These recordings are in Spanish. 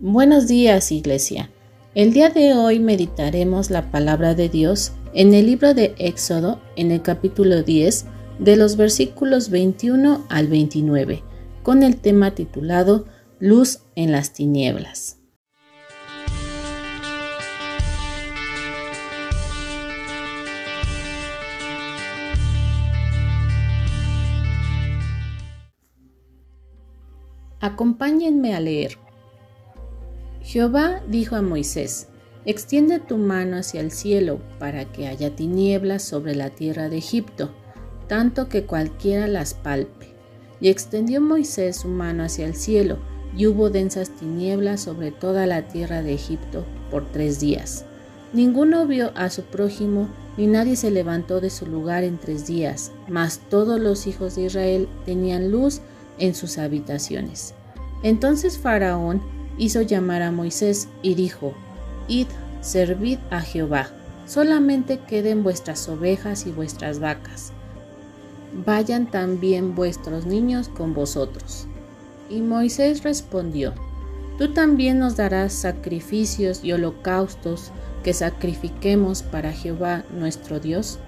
Buenos días, Iglesia. El día de hoy meditaremos la palabra de Dios en el libro de Éxodo, en el capítulo 10, de los versículos 21 al 29, con el tema titulado Luz en las tinieblas. Acompáñenme a leer. Jehová dijo a Moisés, Extiende tu mano hacia el cielo para que haya tinieblas sobre la tierra de Egipto, tanto que cualquiera las palpe. Y extendió Moisés su mano hacia el cielo, y hubo densas tinieblas sobre toda la tierra de Egipto por tres días. Ninguno vio a su prójimo, ni nadie se levantó de su lugar en tres días, mas todos los hijos de Israel tenían luz en sus habitaciones. Entonces Faraón hizo llamar a Moisés y dijo, Id, servid a Jehová, solamente queden vuestras ovejas y vuestras vacas. Vayan también vuestros niños con vosotros. Y Moisés respondió, Tú también nos darás sacrificios y holocaustos que sacrifiquemos para Jehová nuestro Dios.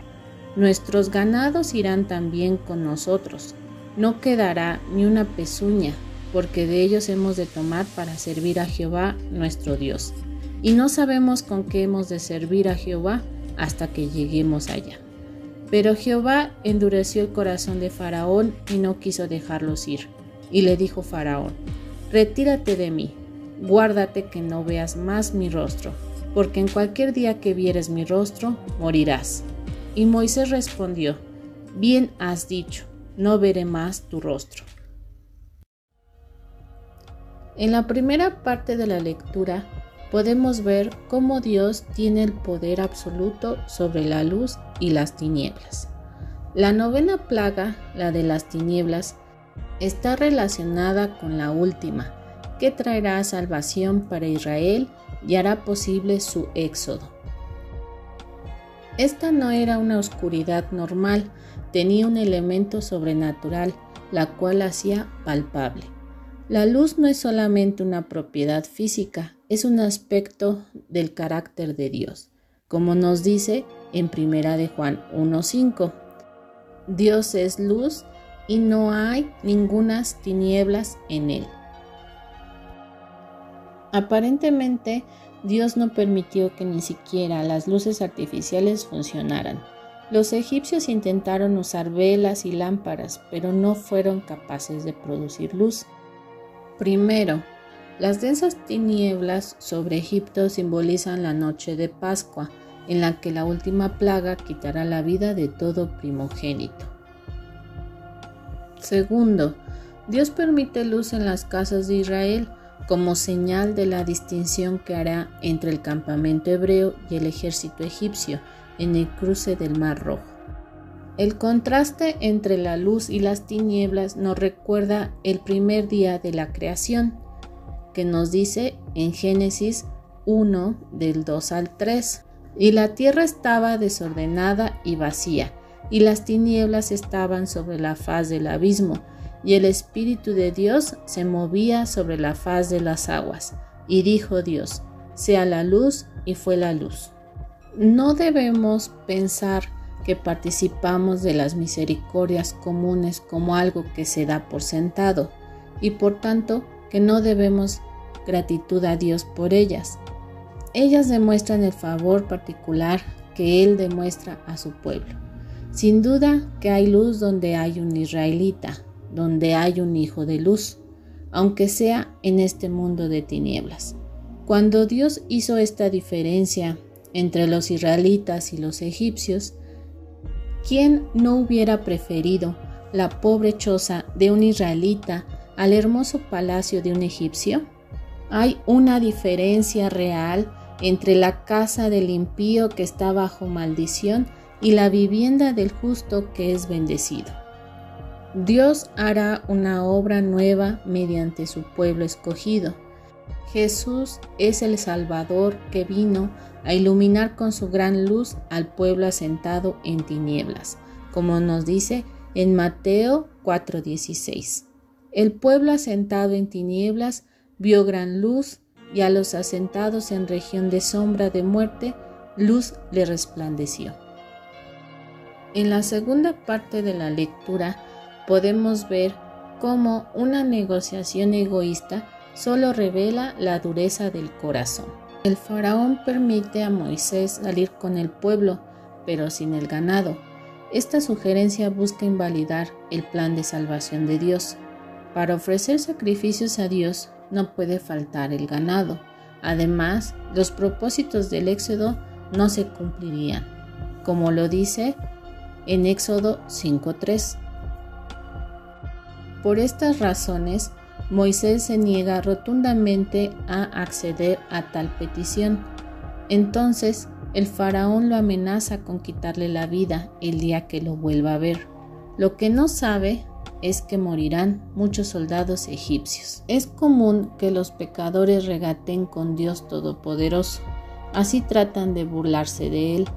Nuestros ganados irán también con nosotros no quedará ni una pezuña, porque de ellos hemos de tomar para servir a Jehová nuestro Dios. Y no sabemos con qué hemos de servir a Jehová hasta que lleguemos allá. Pero Jehová endureció el corazón de Faraón y no quiso dejarlos ir. Y le dijo Faraón, Retírate de mí, guárdate que no veas más mi rostro, porque en cualquier día que vieres mi rostro, morirás. Y Moisés respondió, Bien has dicho, no veré más tu rostro. En la primera parte de la lectura podemos ver cómo Dios tiene el poder absoluto sobre la luz y las tinieblas. La novena plaga, la de las tinieblas, está relacionada con la última, que traerá salvación para Israel y hará posible su éxodo. Esta no era una oscuridad normal, tenía un elemento sobrenatural, la cual hacía palpable. La luz no es solamente una propiedad física, es un aspecto del carácter de Dios, como nos dice en Primera de Juan 1:5. Dios es luz y no hay ningunas tinieblas en él. Aparentemente, Dios no permitió que ni siquiera las luces artificiales funcionaran. Los egipcios intentaron usar velas y lámparas, pero no fueron capaces de producir luz. Primero, las densas tinieblas sobre Egipto simbolizan la noche de Pascua, en la que la última plaga quitará la vida de todo primogénito. Segundo, Dios permite luz en las casas de Israel como señal de la distinción que hará entre el campamento hebreo y el ejército egipcio, en el cruce del Mar Rojo. El contraste entre la luz y las tinieblas nos recuerda el primer día de la creación, que nos dice en Génesis 1 del 2 al 3. Y la tierra estaba desordenada y vacía, y las tinieblas estaban sobre la faz del abismo, y el Espíritu de Dios se movía sobre la faz de las aguas. Y dijo Dios, sea la luz, y fue la luz. No debemos pensar que participamos de las misericordias comunes como algo que se da por sentado y por tanto que no debemos gratitud a Dios por ellas. Ellas demuestran el favor particular que Él demuestra a su pueblo. Sin duda que hay luz donde hay un israelita, donde hay un hijo de luz, aunque sea en este mundo de tinieblas. Cuando Dios hizo esta diferencia entre los israelitas y los egipcios, ¿quién no hubiera preferido la pobre choza de un israelita al hermoso palacio de un egipcio? Hay una diferencia real entre la casa del impío que está bajo maldición y la vivienda del justo que es bendecido. Dios hará una obra nueva mediante su pueblo escogido. Jesús es el Salvador que vino a iluminar con su gran luz al pueblo asentado en tinieblas, como nos dice en Mateo 4:16. El pueblo asentado en tinieblas vio gran luz y a los asentados en región de sombra de muerte, luz le resplandeció. En la segunda parte de la lectura podemos ver cómo una negociación egoísta solo revela la dureza del corazón. El faraón permite a Moisés salir con el pueblo, pero sin el ganado. Esta sugerencia busca invalidar el plan de salvación de Dios. Para ofrecer sacrificios a Dios no puede faltar el ganado. Además, los propósitos del Éxodo no se cumplirían, como lo dice en Éxodo 5.3. Por estas razones, Moisés se niega rotundamente a acceder a tal petición. Entonces, el faraón lo amenaza con quitarle la vida el día que lo vuelva a ver. Lo que no sabe es que morirán muchos soldados egipcios. Es común que los pecadores regaten con Dios Todopoderoso. Así tratan de burlarse de Él,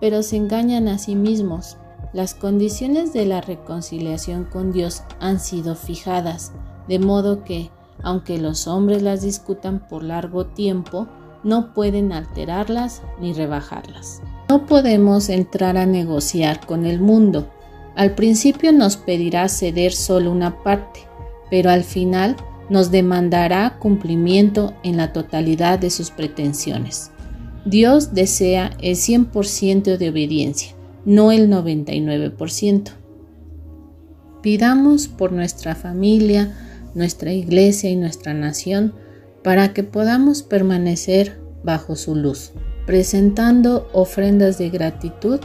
pero se engañan a sí mismos. Las condiciones de la reconciliación con Dios han sido fijadas, de modo que, aunque los hombres las discutan por largo tiempo, no pueden alterarlas ni rebajarlas. No podemos entrar a negociar con el mundo, al principio nos pedirá ceder solo una parte, pero al final nos demandará cumplimiento en la totalidad de sus pretensiones. Dios desea el 100% de obediencia, no el 99%. Pidamos por nuestra familia, nuestra iglesia y nuestra nación para que podamos permanecer bajo su luz, presentando ofrendas de gratitud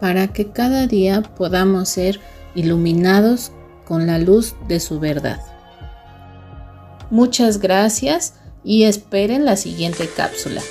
para que cada día podamos ser iluminados con la luz de su verdad. Muchas gracias y esperen la siguiente cápsula.